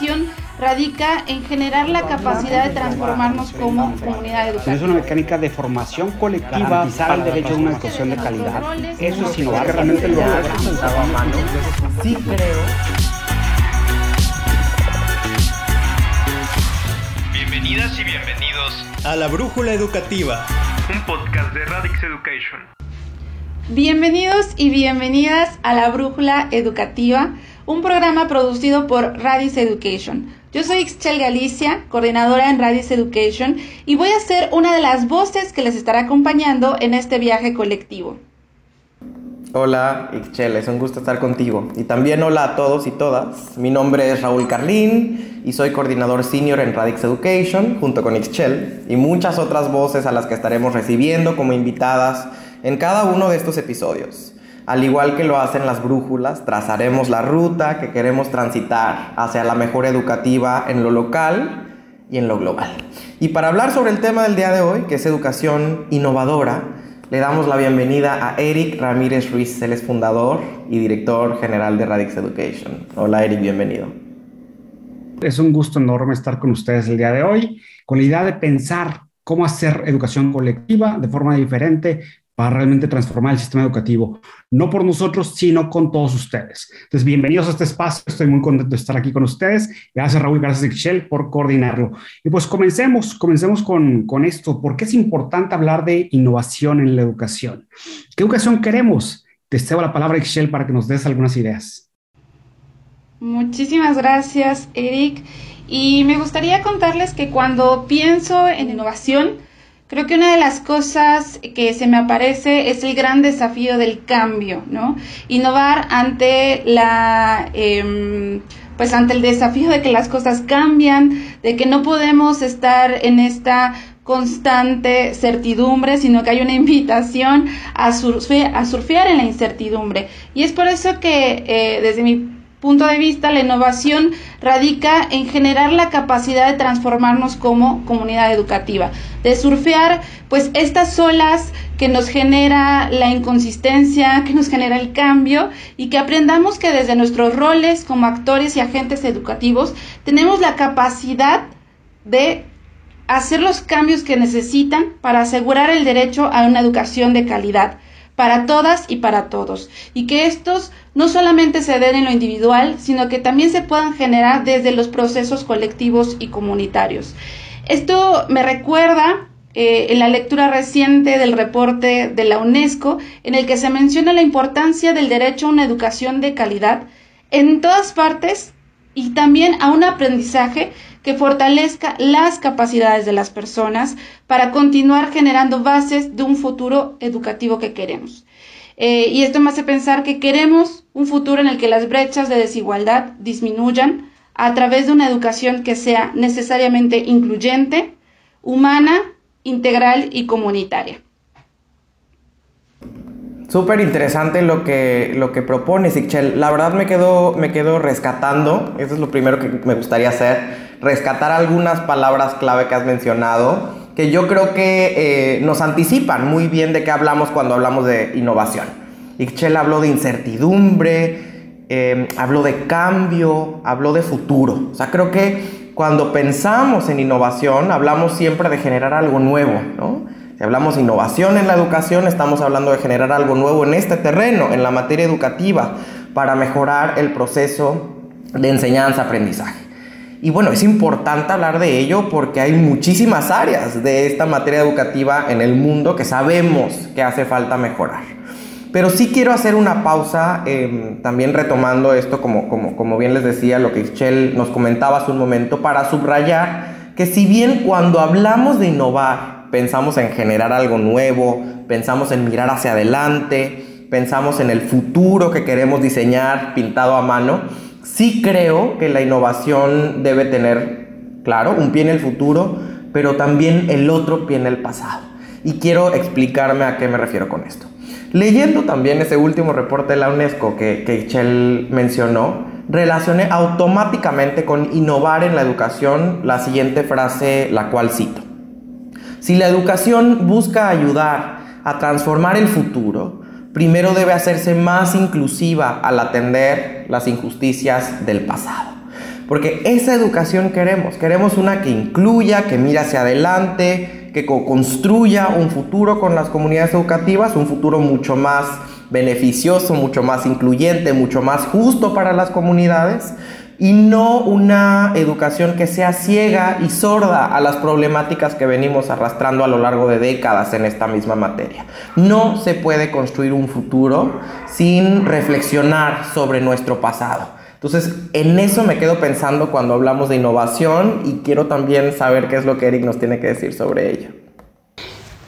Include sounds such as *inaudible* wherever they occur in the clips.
innovación radica en generar la capacidad de transformarnos como comunidad educativa. Es una mecánica de formación colectiva para el derecho a una educación de calidad. Eso es innovar realmente lo Sí creo. Bienvenidas y bienvenidos a La Brújula Educativa, un podcast de Radix Education. Bienvenidos y bienvenidas a La Brújula Educativa, un programa producido por Radix Education. Yo soy Ixchel Galicia, coordinadora en Radix Education, y voy a ser una de las voces que les estará acompañando en este viaje colectivo. Hola Ixchel, es un gusto estar contigo. Y también hola a todos y todas. Mi nombre es Raúl Carlín y soy coordinador senior en Radix Education junto con Ixchel y muchas otras voces a las que estaremos recibiendo como invitadas en cada uno de estos episodios. Al igual que lo hacen las brújulas, trazaremos la ruta que queremos transitar hacia la mejor educativa en lo local y en lo global. Y para hablar sobre el tema del día de hoy, que es educación innovadora, le damos la bienvenida a Eric Ramírez Ruiz, él es fundador y director general de Radix Education. Hola Eric, bienvenido. Es un gusto enorme estar con ustedes el día de hoy, con la idea de pensar cómo hacer educación colectiva de forma diferente para realmente transformar el sistema educativo, no por nosotros, sino con todos ustedes. Entonces, bienvenidos a este espacio, estoy muy contento de estar aquí con ustedes. Gracias Raúl, gracias Excel por coordinarlo. Y pues comencemos, comencemos con, con esto. ¿Por qué es importante hablar de innovación en la educación? ¿Qué educación queremos? Te cedo la palabra Excel para que nos des algunas ideas. Muchísimas gracias, Eric. Y me gustaría contarles que cuando pienso en innovación, Creo que una de las cosas que se me aparece es el gran desafío del cambio, ¿no? Innovar ante la, em, pues ante el desafío de que las cosas cambian, de que no podemos estar en esta constante certidumbre, sino que hay una invitación a, surfear, a surfear en la incertidumbre. Y es por eso que eh, desde mi punto de vista, la innovación radica en generar la capacidad de transformarnos como comunidad educativa, de surfear pues estas olas que nos genera la inconsistencia, que nos genera el cambio y que aprendamos que desde nuestros roles como actores y agentes educativos tenemos la capacidad de hacer los cambios que necesitan para asegurar el derecho a una educación de calidad para todas y para todos, y que estos no solamente se den en lo individual, sino que también se puedan generar desde los procesos colectivos y comunitarios. Esto me recuerda eh, en la lectura reciente del reporte de la UNESCO, en el que se menciona la importancia del derecho a una educación de calidad en todas partes y también a un aprendizaje que fortalezca las capacidades de las personas para continuar generando bases de un futuro educativo que queremos. Eh, y esto me hace pensar que queremos un futuro en el que las brechas de desigualdad disminuyan a través de una educación que sea necesariamente incluyente, humana, integral y comunitaria. Súper interesante lo que, lo que propones. La verdad me quedo, me quedo rescatando, eso es lo primero que me gustaría hacer, rescatar algunas palabras clave que has mencionado que yo creo que eh, nos anticipan muy bien de qué hablamos cuando hablamos de innovación. Ixchel habló de incertidumbre, em, habló de cambio, habló de futuro. O sea, creo que cuando pensamos en innovación, hablamos siempre de generar algo nuevo, ¿no? Si hablamos de innovación en la educación, estamos hablando de generar algo nuevo en este terreno, en la materia educativa, para mejorar el proceso de enseñanza-aprendizaje. Y bueno, es importante hablar de ello porque hay muchísimas áreas de esta materia educativa en el mundo que sabemos que hace falta mejorar. Pero sí quiero hacer una pausa, em, también retomando esto, como, como, como bien les decía, lo que Michelle nos comentaba hace un momento, para subrayar que si bien cuando hablamos de innovar, pensamos en generar algo nuevo, pensamos en mirar hacia adelante, pensamos en el futuro que queremos diseñar pintado a mano, Sí creo que la innovación debe tener, claro, un pie en el futuro, pero también el otro pie en el pasado. Y quiero explicarme a qué me refiero con esto. Leyendo también ese último reporte de la UNESCO que, que mencionó, relacioné automáticamente con innovar en la educación la siguiente frase, la cual cito. Si la educación busca ayudar a transformar el futuro, primero debe hacerse más inclusiva al atender las injusticias del pasado. porque esa educación queremos, queremos una que incluya, que mire hacia adelante, que construya un futuro con las comunidades educativas, un futuro mucho más beneficioso, mucho más incluyente, mucho más justo para las comunidades y no una educación que sea ciega y sorda a las problemáticas que venimos arrastrando a lo largo de décadas en esta misma materia. No se puede construir un futuro sin reflexionar sobre nuestro pasado. Entonces, en eso me quedo pensando cuando hablamos de innovación y quiero también saber qué es lo que Eric nos tiene que decir sobre ello.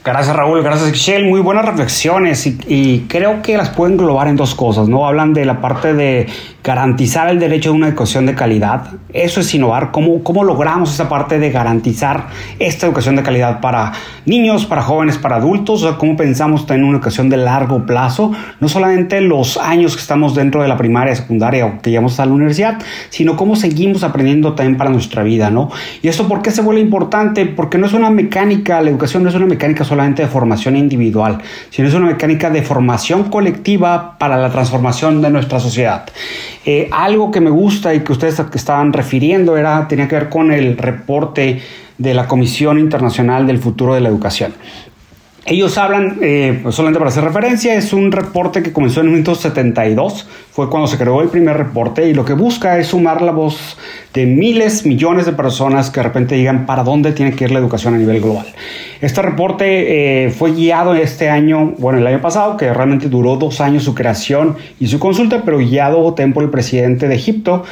Gracias Raúl, gracias Michelle, muy buenas reflexiones y, creo que las pueden englobar en dos cosas, ¿no? Hablan de la parte de garantizar el derecho a una educación de calidad. Eso es innovar. ¿Cómo, cómo logramos esa parte de garantizar esta educación de calidad para niños, para jóvenes, para adultos? O sea, ¿Cómo pensamos tener una educación de largo plazo? No solamente los años que estamos dentro de la primaria, secundaria o que llegamos a la universidad, sino cómo seguimos aprendiendo también para nuestra vida, ¿no? ¿Y esto por qué se vuelve importante? Porque no es una mecánica, la educación no es una mecánica solamente de formación individual, sino es una mecánica de formación colectiva para la transformación de nuestra sociedad. Eh, algo que me gusta y que ustedes estaban refiriendo era, tenía que ver con el reporte de la Comisión Internacional del Futuro de la Educación. Ellos hablan, eh, solamente para hacer referencia, es un reporte que comenzó en 1972, fue cuando se creó el primer reporte y lo que busca es sumar la voz de miles, millones de personas que de repente digan para dónde tiene que ir la educación a nivel global. Este reporte eh, fue guiado este año, bueno, el año pasado, que realmente duró dos años su creación y su consulta, pero guiado tiempo el presidente de Egipto,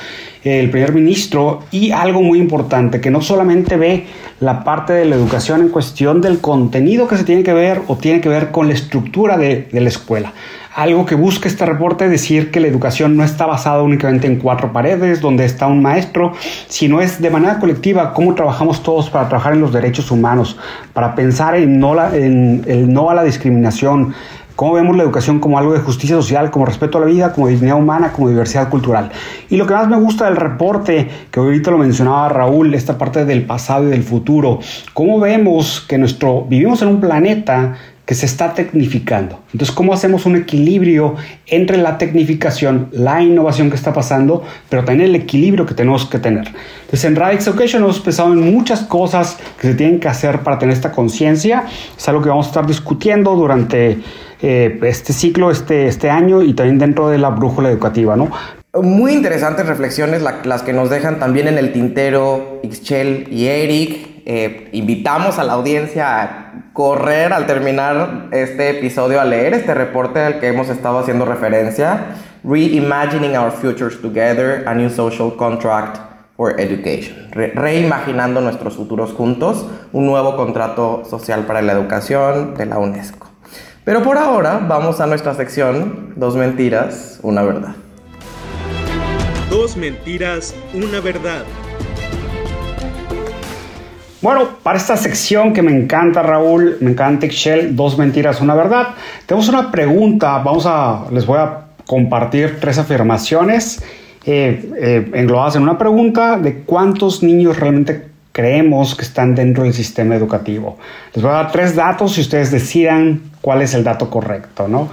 el primer ministro, y algo muy importante, que no solamente ve la parte de la educación en cuestión del contenido que se tiene que ver o tiene que ver con la estructura de, la escuela. Algo que busca este reporte es decir que la educación no está basada únicamente en cuatro paredes donde está un maestro, sino es de manera colectiva cómo trabajamos todos para trabajar en los derechos humanos, para pensar en, en el no a la discriminación, cómo vemos la educación como algo de justicia social, como respeto a la vida, como dignidad humana, como diversidad cultural. Y lo que más me gusta del reporte, que ahorita lo mencionaba Raúl, esta parte del pasado y del futuro, cómo vemos que nuestro vivimos en un planeta que se está tecnificando. Entonces, ¿cómo hacemos un equilibrio entre la tecnificación, la innovación que está pasando, pero también el equilibrio que tenemos que tener? Entonces, en Radix Education hemos pensado en muchas cosas que se tienen que hacer para tener esta conciencia. Es algo que vamos a estar discutiendo durante eh, este ciclo, este, este año y también dentro de la brújula educativa, ¿no? Muy interesantes reflexiones la, las que nos dejan también en el tintero Ixchel y Eric. Eh, invitamos a la audiencia a correr al terminar este episodio a leer este reporte al que hemos estado haciendo referencia, Reimagining Our Futures Together, a New Social Contract for Education, Re reimaginando nuestros futuros juntos, un nuevo contrato social para la educación de la UNESCO. Pero por ahora vamos a nuestra sección, dos mentiras, una verdad. Dos mentiras, una verdad. Bueno, para esta sección que me encanta, Raúl, me encanta Excel, dos mentiras, una verdad, tenemos una pregunta. Vamos a, les voy a compartir tres afirmaciones eh, eh, englobadas en una pregunta de cuántos niños realmente creemos que están dentro del sistema educativo. Les voy a dar tres datos y ustedes decidan cuál es el dato correcto, ¿no?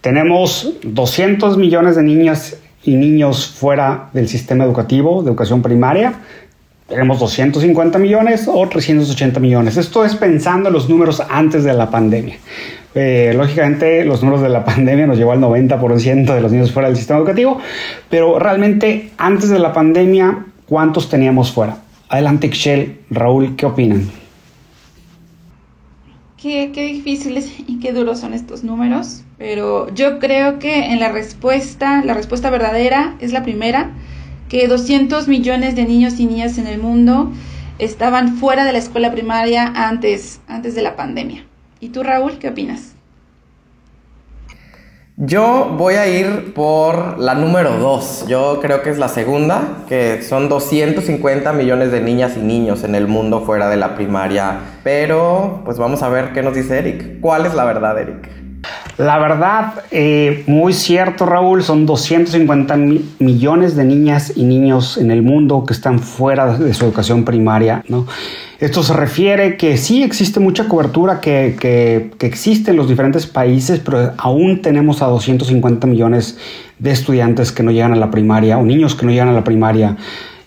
Tenemos 200 millones de niñas y niños fuera del sistema educativo, de educación primaria tenemos 250 millones o 380 millones. Esto es pensando en los números antes de la pandemia. Eh, lógicamente los números de la *laughs* pandemia nos llevó al 90% de los niños fuera del sistema educativo, pero realmente antes de la pandemia, ¿cuántos teníamos fuera? Adelante, Excel, Raúl, ¿qué opinan? Qué, qué difíciles y qué duros son estos números, pero yo creo que en la respuesta, la respuesta verdadera es la primera, que 200 millones de niños y niñas en el mundo estaban fuera de la escuela primaria antes, antes de la pandemia. ¿Y tú, Raúl, qué opinas? Yo voy a ir por la número 2. Yo creo que es la segunda, que son 250 millones de niñas y niños en el mundo fuera de la primaria. Pero, pues vamos a ver qué nos dice Eric. ¿Cuál es la verdad, Eric? La verdad, eh, muy cierto, Raúl, son 250 millones de niñas y niños en el mundo que están fuera de su educación primaria, ¿no? Esto se refiere que sí existe mucha cobertura que, que, que, existe en los diferentes países, pero aún tenemos a 250 millones de estudiantes que no llegan a la primaria o niños que no llegan a la primaria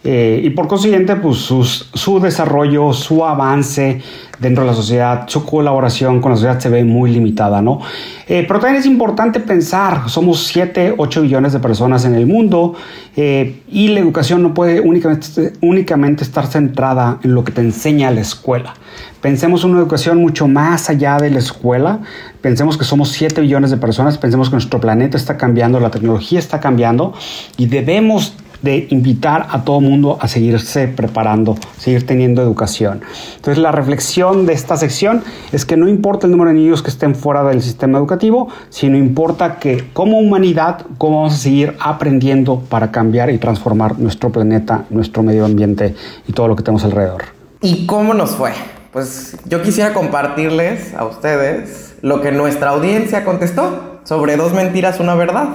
Eh, y por consiguiente, pues su desarrollo, su avance dentro de la sociedad, su colaboración con la sociedad se ve muy limitada, ¿no? Eh, pero también es importante pensar, somos 7, 8 billones de personas en el mundo eh, y la educación no puede únicamente, únicamente estar centrada en lo que te enseña la escuela. Pensemos en una educación mucho más allá de la escuela, pensemos que somos 7 billones de personas, pensemos que nuestro planeta está cambiando, la tecnología está cambiando y debemos de invitar a todo mundo a seguirse preparando, seguir teniendo educación. Entonces la reflexión de esta sección es que no importa el número de niños que estén fuera del sistema educativo, sino importa que como humanidad, cómo vamos a seguir aprendiendo para cambiar y transformar nuestro planeta, nuestro medio ambiente y todo lo que tenemos alrededor. ¿Y cómo nos fue? Pues yo quisiera compartirles a ustedes lo que nuestra audiencia contestó sobre dos mentiras, una verdad.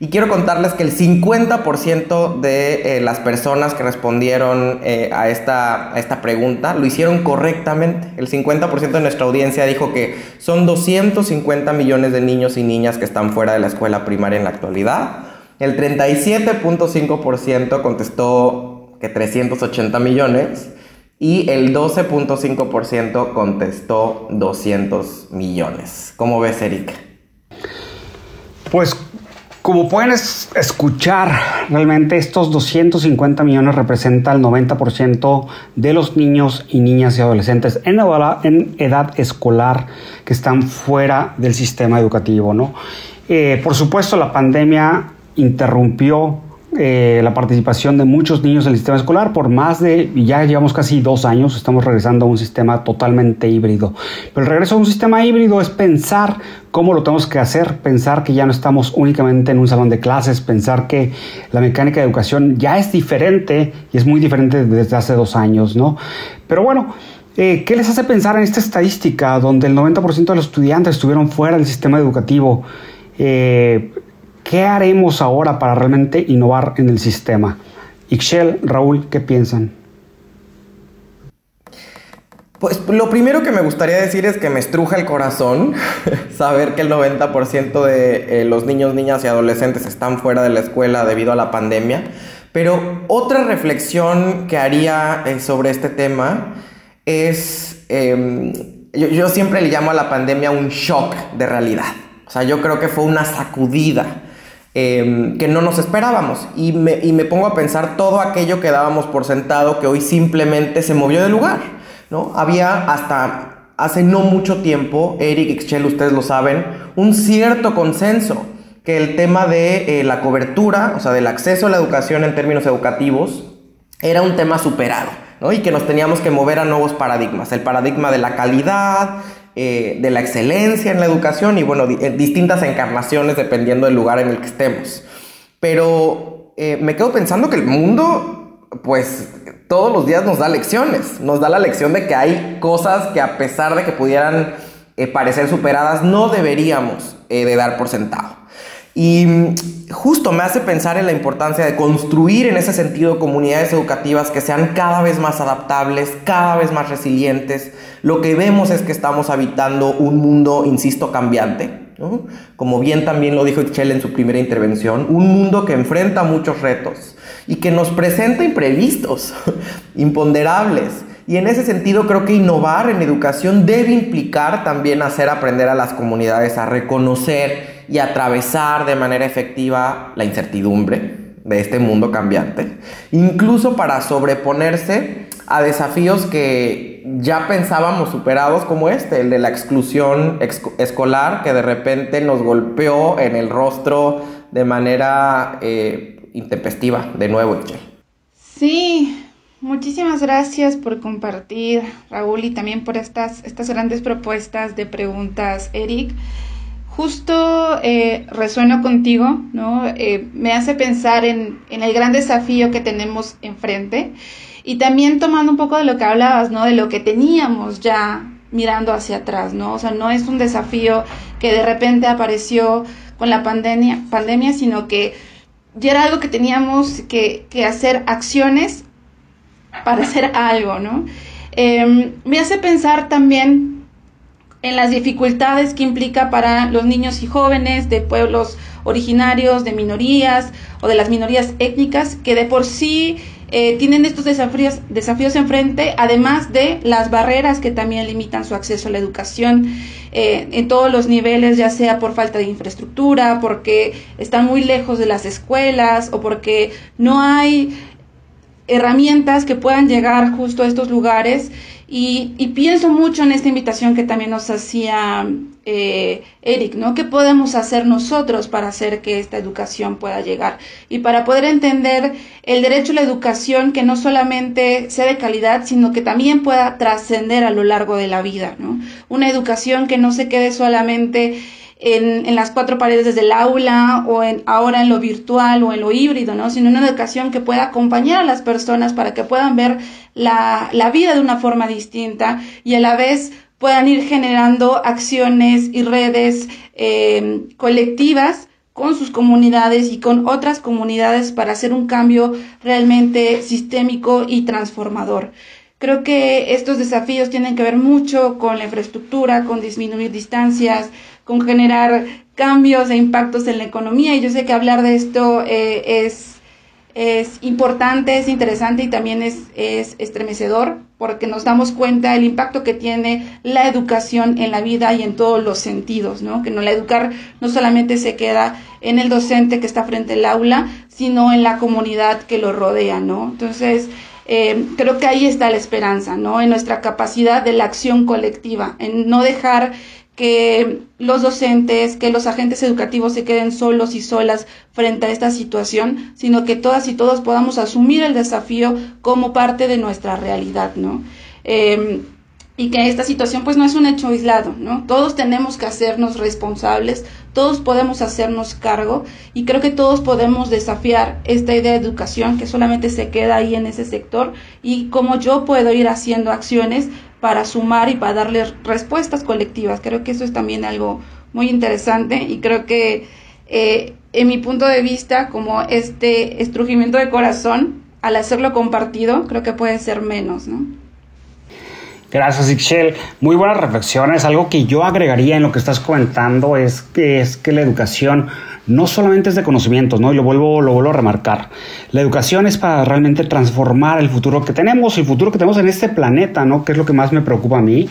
Y quiero contarles que el 50% de eh, las personas que respondieron eh, a, esta, a esta pregunta lo hicieron correctamente. El 50% de nuestra audiencia dijo que son 250 millones de niños y niñas que están fuera de la escuela primaria en la actualidad. El 37.5% contestó que 380 millones y el 12.5% contestó 200 millones. ¿Cómo ves, Erika? Pues como pueden escuchar, realmente estos 250 millones representan el 90% de los niños y niñas y adolescentes en edad, en edad escolar que están fuera del sistema educativo. ¿no? Eh, por supuesto, la pandemia interrumpió eh, la participación de muchos niños en el sistema escolar por más de, ya llevamos casi dos años, estamos regresando a un sistema totalmente híbrido. Pero el regreso a un sistema híbrido es pensar cómo lo tenemos que hacer, pensar que ya no estamos únicamente en un salón de clases, pensar que la mecánica de educación ya es diferente y es muy diferente desde hace dos años, ¿no? Pero bueno, eh, ¿qué les hace pensar en esta estadística donde el 90% de los estudiantes estuvieron fuera del sistema educativo? Eh, ¿Qué haremos ahora para realmente innovar en el sistema? Ixchel, Raúl, ¿qué piensan? Pues lo primero que me gustaría decir es que me estruja el corazón *laughs* saber que el 90% de eh, los niños, niñas y adolescentes están fuera de la escuela debido a la pandemia. Pero otra reflexión que haría eh, sobre este tema es, em, yo, yo siempre le llamo a la pandemia un shock de realidad. O sea, yo creo que fue una sacudida Em, que no nos esperábamos. Y me, y me, pongo a pensar todo aquello que dábamos por sentado que hoy simplemente se movió de lugar. ¿no? Había hasta hace no mucho tiempo, Eric y Excel, ustedes lo saben, un cierto consenso que el tema de eh, la cobertura, o sea, del acceso a la educación en términos educativos, era un tema superado. ¿no? Y que nos teníamos que mover a nuevos paradigmas. El paradigma de la calidad, eh, de la excelencia en la educación y bueno, distintas encarnaciones dependiendo del lugar en el que estemos. Pero eh, me quedo pensando que el mundo, pues todos los días nos da lecciones, nos da la lección de que hay cosas que a pesar de que pudieran eh, parecer superadas, no deberíamos de dar por sentado. Y mm, justo me hace pensar en la importancia de construir en ese sentido comunidades educativas que sean cada vez más adaptables, cada vez más resilientes. Lo que vemos es que estamos habitando un mundo, insisto, cambiante. Como bien también lo dijo Excel en su primera intervención, un mundo que enfrenta muchos retos y que nos presenta imprevistos, *laughs* imponderables. Y en ese sentido creo que innovar en educación debe implicar también hacer aprender a las comunidades a reconocer y atravesar de manera efectiva la incertidumbre de este mundo cambiante, incluso para sobreponerse a desafíos que ya pensábamos superados como este, el de la exclusión escolar que de repente nos golpeó en el rostro de manera eh, intempestiva, de nuevo. Sí, muchísimas gracias por compartir, Raúl, y también por estas, estas grandes propuestas de preguntas, Eric justo eh, resueno contigo, ¿no? Eh, me hace pensar en, el gran desafío que tenemos enfrente y también tomando un poco de lo que hablabas, ¿no? De lo que teníamos ya mirando hacia atrás, ¿no? O sea, no es un desafío que de repente apareció con la pandemia, pandemia sino que ya era algo que teníamos que, hacer acciones para hacer algo, ¿no? Em, me hace pensar también en las dificultades que implica para los niños y jóvenes de pueblos originarios, de minorías o de las minorías étnicas, que de por sí eh, tienen estos desafíos, desafíos enfrente, además de las barreras que también limitan su acceso a la educación eh, en todos los niveles, ya sea por falta de infraestructura, porque están muy lejos de las escuelas o porque no hay herramientas que puedan llegar justo a estos lugares y, pienso mucho en esta invitación que también nos hacía eh, Eric, ¿no? ¿Qué podemos hacer nosotros para hacer que esta educación pueda llegar? Y para poder entender el derecho a la educación que no solamente sea de calidad, sino que también pueda trascender a lo largo de la vida, ¿no? Una educación que no se quede solamente en, en, las cuatro paredes del aula o en, ahora en lo virtual o en lo híbrido, ¿no? sino una educación que pueda acompañar a las personas para que puedan ver la, la vida de una forma distinta y a la vez puedan ir generando acciones y redes eh, colectivas con sus comunidades y con otras comunidades para hacer un cambio realmente sistémico y transformador. Creo que estos desafíos tienen que ver mucho con la infraestructura, con disminuir distancias, con generar cambios e impactos en la economía. Y yo sé que hablar de esto eh, es, es importante, es interesante y también es, es estremecedor porque nos damos cuenta del impacto que tiene la educación en la vida y en todos los sentidos, ¿no? Que no la educar no solamente se queda en el docente que está frente al aula, sino en la comunidad que lo rodea, ¿no? Entonces, eh, creo que ahí está la esperanza, ¿no? En nuestra capacidad de la acción colectiva, en no dejar que los docentes, que los agentes educativos se queden solos y solas frente a esta situación, sino que todas y todos podamos asumir el desafío como parte de nuestra realidad, ¿no? Em, y que esta situación pues no es un hecho aislado, ¿no? Todos tenemos que hacernos responsables, todos podemos hacernos cargo y creo que todos podemos desafiar esta idea de educación que solamente se queda ahí en ese sector y cómo yo puedo ir haciendo acciones para sumar y para darle respuestas colectivas. Creo que eso es también algo muy interesante y creo que eh, en mi punto de vista, como este estrujimiento de corazón, al hacerlo compartido, creo que puede ser menos, ¿no? Gracias, Ixchel. Muy buenas reflexiones. Algo que yo agregaría en lo que estás comentando es que, es que la educación no solamente es de conocimientos, ¿no? Y lo vuelvo, lo vuelvo a remarcar. La educación es para realmente transformar el futuro que tenemos, el futuro que tenemos en este planeta, ¿no? Que es lo que más me preocupa a mí.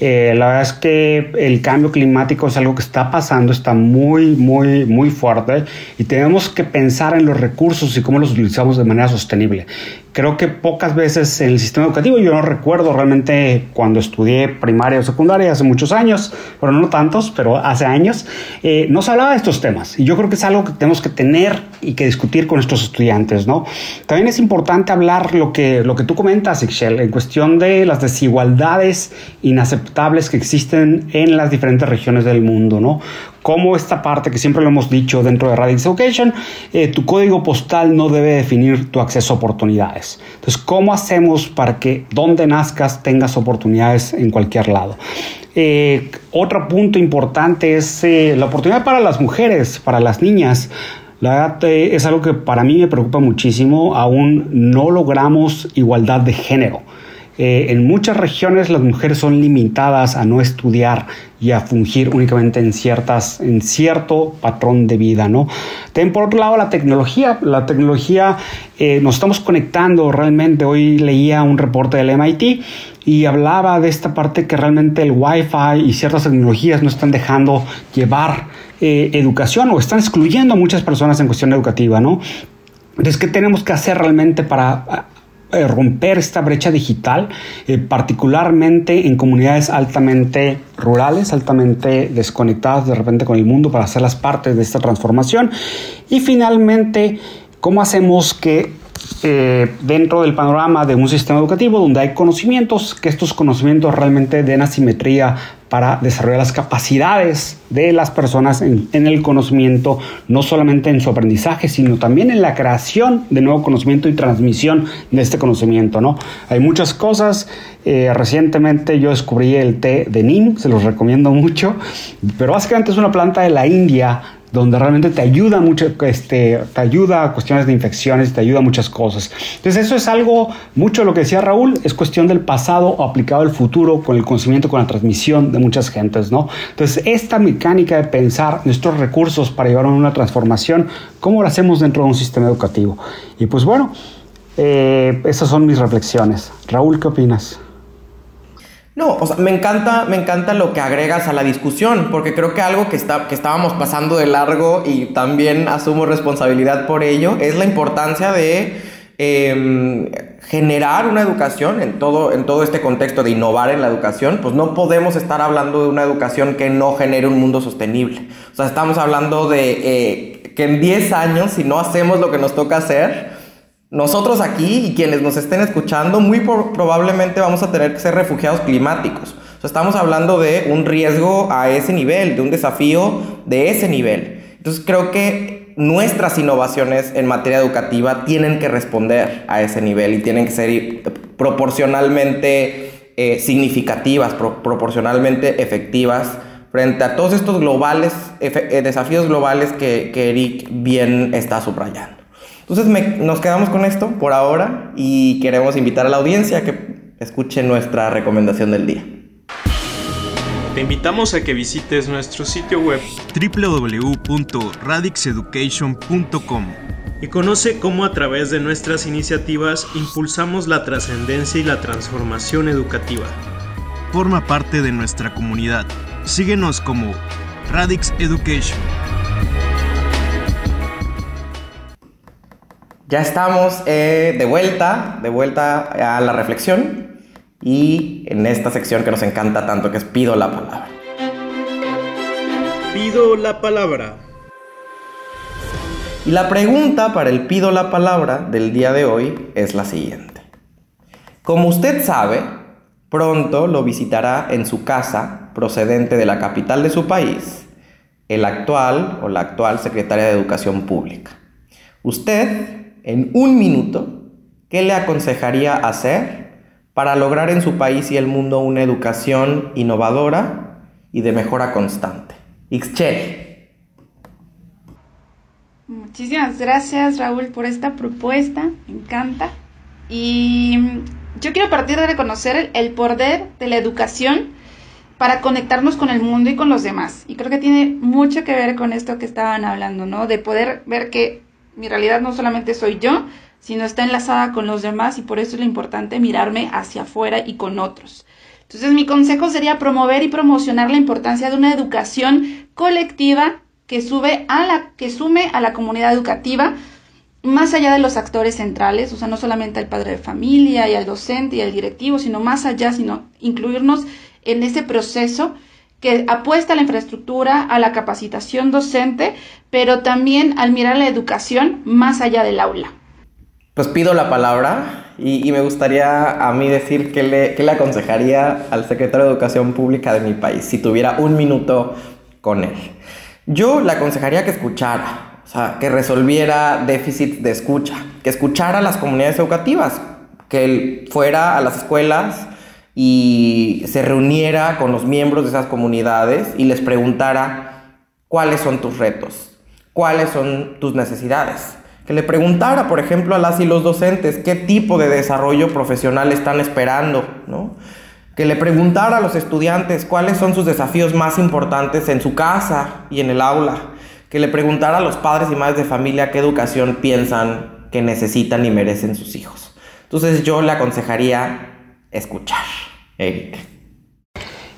Eh, la verdad es que el cambio climático es algo que está pasando, está muy, muy, muy fuerte y tenemos que pensar en los recursos y cómo los utilizamos de manera sostenible. Creo que pocas veces en el sistema educativo, yo no recuerdo realmente cuando estudié primaria o secundaria hace muchos años, pero no tantos, pero hace años, eh, no se hablaba de estos temas y yo creo que es algo que tenemos que tener y que discutir con nuestros estudiantes, ¿no? También es importante hablar lo que, lo que tú comentas, Ixchel, en cuestión de las desigualdades inaceptables que existen en las diferentes regiones del mundo, ¿no? Como esta parte que siempre lo hemos dicho dentro de Radix Education, eh, tu código postal no debe definir tu acceso a oportunidades. Entonces, ¿cómo hacemos para que donde nazcas tengas oportunidades en cualquier lado? Eh, otro punto importante es eh, la oportunidad para las mujeres, para las niñas. La verdad es algo que para mí me preocupa muchísimo. Aún no logramos igualdad de género. Eh, en muchas regiones las mujeres son limitadas a no estudiar y a fungir únicamente en ciertas en cierto patrón de vida no también por otro lado la tecnología. La tecnología eh, nos estamos conectando. Realmente hoy leía un reporte del MIT y hablaba de esta parte que realmente el Wi-Fi y ciertas tecnologías no están dejando llevar eh, educación o están excluyendo a muchas personas en cuestión educativa, ¿no? Entonces, ¿qué tenemos que hacer realmente para eh, romper esta brecha digital, eh, particularmente en comunidades altamente rurales, altamente desconectadas de repente con el mundo para hacerlas parte de esta transformación? Y finalmente, ¿cómo hacemos que eh, dentro del panorama de un sistema educativo donde hay conocimientos, que estos conocimientos realmente den asimetría para desarrollar las capacidades de las personas en, el conocimiento, no solamente en su aprendizaje, sino también en la creación de nuevo conocimiento y transmisión de este conocimiento, ¿no? Hay muchas cosas. Eh, recientemente yo descubrí el té de Neem, se los recomiendo mucho, pero básicamente es una planta de la India donde realmente te ayuda mucho, este, te ayuda a cuestiones de infecciones, te ayuda a muchas cosas. Entonces eso es algo, mucho lo que decía Raúl, es cuestión del pasado aplicado al futuro con el conocimiento, con la transmisión de muchas gentes, ¿no? Entonces esta mecánica de pensar nuestros recursos para llevar a una transformación, ¿cómo lo hacemos dentro de un sistema educativo? Y pues bueno, Eh, esas son mis reflexiones. Raúl, ¿qué opinas? No, o sea, me encanta, me encanta lo que agregas a la discusión, porque creo que algo que, está, que estábamos pasando de largo y también asumo responsabilidad por ello, es la importancia de em, generar una educación en todo, en todo este contexto de innovar en la educación, pues no podemos estar hablando de una educación que no genere un mundo sostenible. O sea, estamos hablando de eh, que en 10 años, si no hacemos lo que nos toca hacer, nosotros aquí y quienes nos estén escuchando, muy probablemente vamos a tener que ser refugiados climáticos. Estamos hablando de un riesgo a ese nivel, de un desafío de ese nivel. Entonces creo que nuestras innovaciones en materia educativa tienen que responder a ese nivel y tienen que ser proporcionalmente eh, significativas, proporcionalmente efectivas frente a todos estos globales, eh, desafíos globales que Eric bien está subrayando. Entonces nos quedamos con esto por ahora y queremos invitar a la audiencia a que escuche nuestra recomendación del día. Te invitamos a que visites nuestro sitio web www.radixeducation.com y conoce cómo a través de nuestras iniciativas impulsamos la trascendencia y la transformación educativa. Forma parte de nuestra comunidad. Síguenos como Radix Education. Ya estamos eh, de vuelta, de vuelta a la reflexión y en esta sección que nos encanta tanto que es Pido la palabra. Pido la palabra. Y la pregunta para el Pido la palabra del día de hoy es la siguiente. Como usted sabe, pronto lo visitará en su casa procedente de la capital de su país el actual o la actual secretaria de Educación Pública. Usted en un minuto, ¿qué le aconsejaría hacer para lograr en su país y el mundo una educación innovadora y de mejora constante? Ixchel. Muchísimas gracias Raúl por esta propuesta, me encanta. Y yo quiero partir de reconocer el poder de la educación para conectarnos con el mundo y con los demás. Y creo que tiene mucho que ver con esto que estaban hablando, ¿no? De poder ver que mi realidad no solamente soy yo, sino está enlazada con los demás y por eso es lo importante mirarme hacia afuera y con otros. Entonces mi consejo sería promover y promocionar la importancia de una educación colectiva que, sube a la, que sume a la comunidad educativa más allá de los actores centrales, o sea, no solamente al padre de familia y al docente y al directivo, sino más allá, sino incluirnos en ese proceso que apuesta a la infraestructura, a la capacitación docente, pero también al mirar la educación más allá del aula. Pues pido la palabra y, me gustaría a mí decir qué le, qué le aconsejaría al secretario de Educación Pública de mi país si tuviera un minuto con él. Yo le aconsejaría que escuchara, o sea, que resolviera déficits de escucha, que escuchara a las comunidades educativas, que él fuera a las escuelas, y se reuniera con los miembros de esas comunidades y les preguntara cuáles son tus retos, cuáles son tus necesidades. Que le preguntara, por ejemplo, a las y los docentes qué tipo de desarrollo profesional están esperando, ¿no? Que le preguntara a los estudiantes cuáles son sus desafíos más importantes en su casa y en el aula. Que le preguntara a los padres y madres de familia qué educación piensan que necesitan y merecen sus hijos. Entonces yo le aconsejaría escuchar. Eric.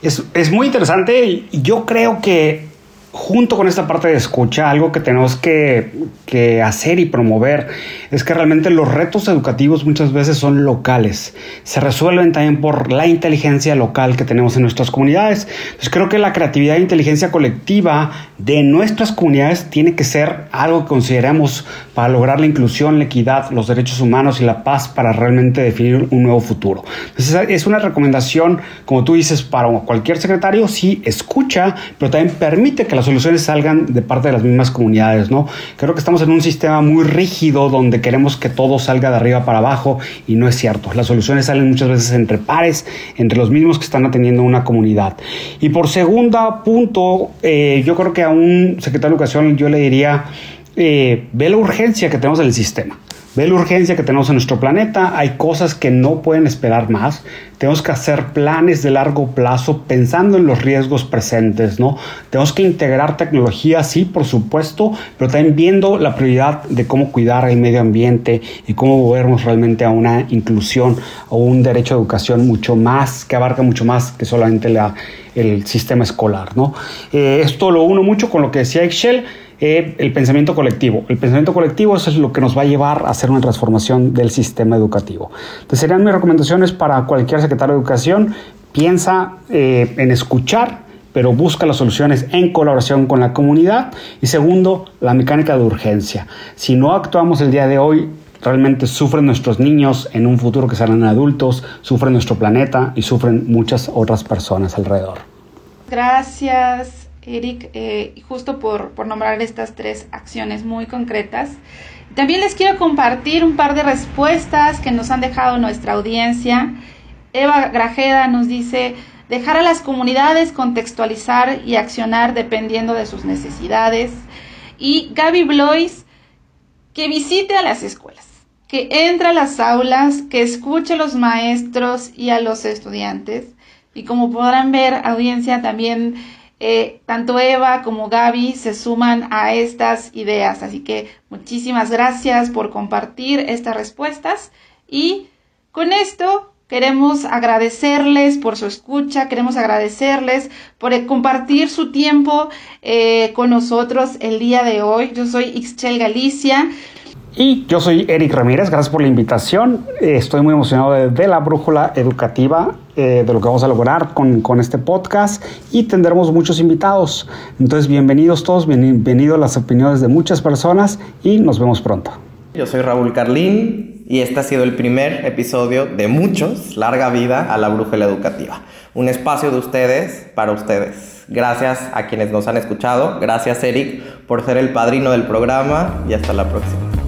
Es, es muy interesante y yo creo que junto con esta parte de escucha, algo que tenemos que, que, hacer y promover es que realmente los retos educativos muchas veces son locales. Se resuelven también por la inteligencia local que tenemos en nuestras comunidades. Entonces creo que la creatividad e inteligencia colectiva de nuestras comunidades tiene que ser algo que consideremos para lograr la inclusión, la equidad, los derechos humanos y la paz para realmente definir un nuevo futuro. Entonces es una recomendación, como tú dices, para cualquier secretario, sí, escucha, pero también permite que las soluciones salgan de parte de las mismas comunidades, ¿no? Creo que estamos en un sistema muy rígido donde queremos que todo salga de arriba para abajo y no es cierto. Las soluciones salen muchas veces entre pares, entre los mismos que están atendiendo una comunidad. Y por segundo punto, eh, yo creo que a un secretario de Educación yo le diría, eh, ve la urgencia que tenemos en el sistema. Ve la urgencia que tenemos en nuestro planeta, hay cosas que no pueden esperar más. Tenemos que hacer planes de largo plazo pensando en los riesgos presentes, ¿no? Tenemos que integrar tecnología, sí, por supuesto, pero también viendo la prioridad de cómo cuidar el medio ambiente y cómo movernos realmente a una inclusión o un derecho a educación mucho más, que abarca mucho más que solamente la, el sistema escolar, ¿no? Eh, esto lo uno mucho con lo que decía Excel eh, el pensamiento colectivo. El pensamiento colectivo es lo que nos va a llevar a hacer una transformación del sistema educativo. Entonces serían mis recomendaciones para cualquier secretario de educación. Piensa eh, en escuchar, pero busca las soluciones en colaboración con la comunidad. Y segundo, la mecánica de urgencia. Si no actuamos el día de hoy, realmente sufren nuestros niños en un futuro que serán adultos, sufren nuestro planeta y sufren muchas otras personas alrededor. Gracias. Eric, eh, justo por, por nombrar estas tres acciones muy concretas. También les quiero compartir un par de respuestas que nos han dejado nuestra audiencia. Eva Grajeda nos dice, dejar a las comunidades contextualizar y accionar dependiendo de sus necesidades. Y Gaby Blois, que visite a las escuelas, que entre a las aulas, que escuche a los maestros y a los estudiantes. Y como podrán ver, audiencia, también eh, tanto Eva como Gaby se suman a estas ideas. Así que muchísimas gracias por compartir estas respuestas y con esto queremos agradecerles por su escucha, queremos agradecerles por compartir su tiempo eh, con nosotros el día de hoy. Yo soy Ixchel Galicia. Y yo soy Eric Ramírez, gracias por la invitación. Estoy muy emocionado de, la brújula educativa, eh, de lo que vamos a lograr con, con, este podcast y tendremos muchos invitados. Entonces, bienvenidos todos, bienvenidos las opiniones de muchas personas y nos vemos pronto. Yo soy Raúl Carlín y este ha sido el primer episodio de muchos, Larga Vida a la Brújula Educativa. Un espacio de ustedes para ustedes. Gracias a quienes nos han escuchado. Gracias Eric por ser el padrino del programa y hasta la próxima.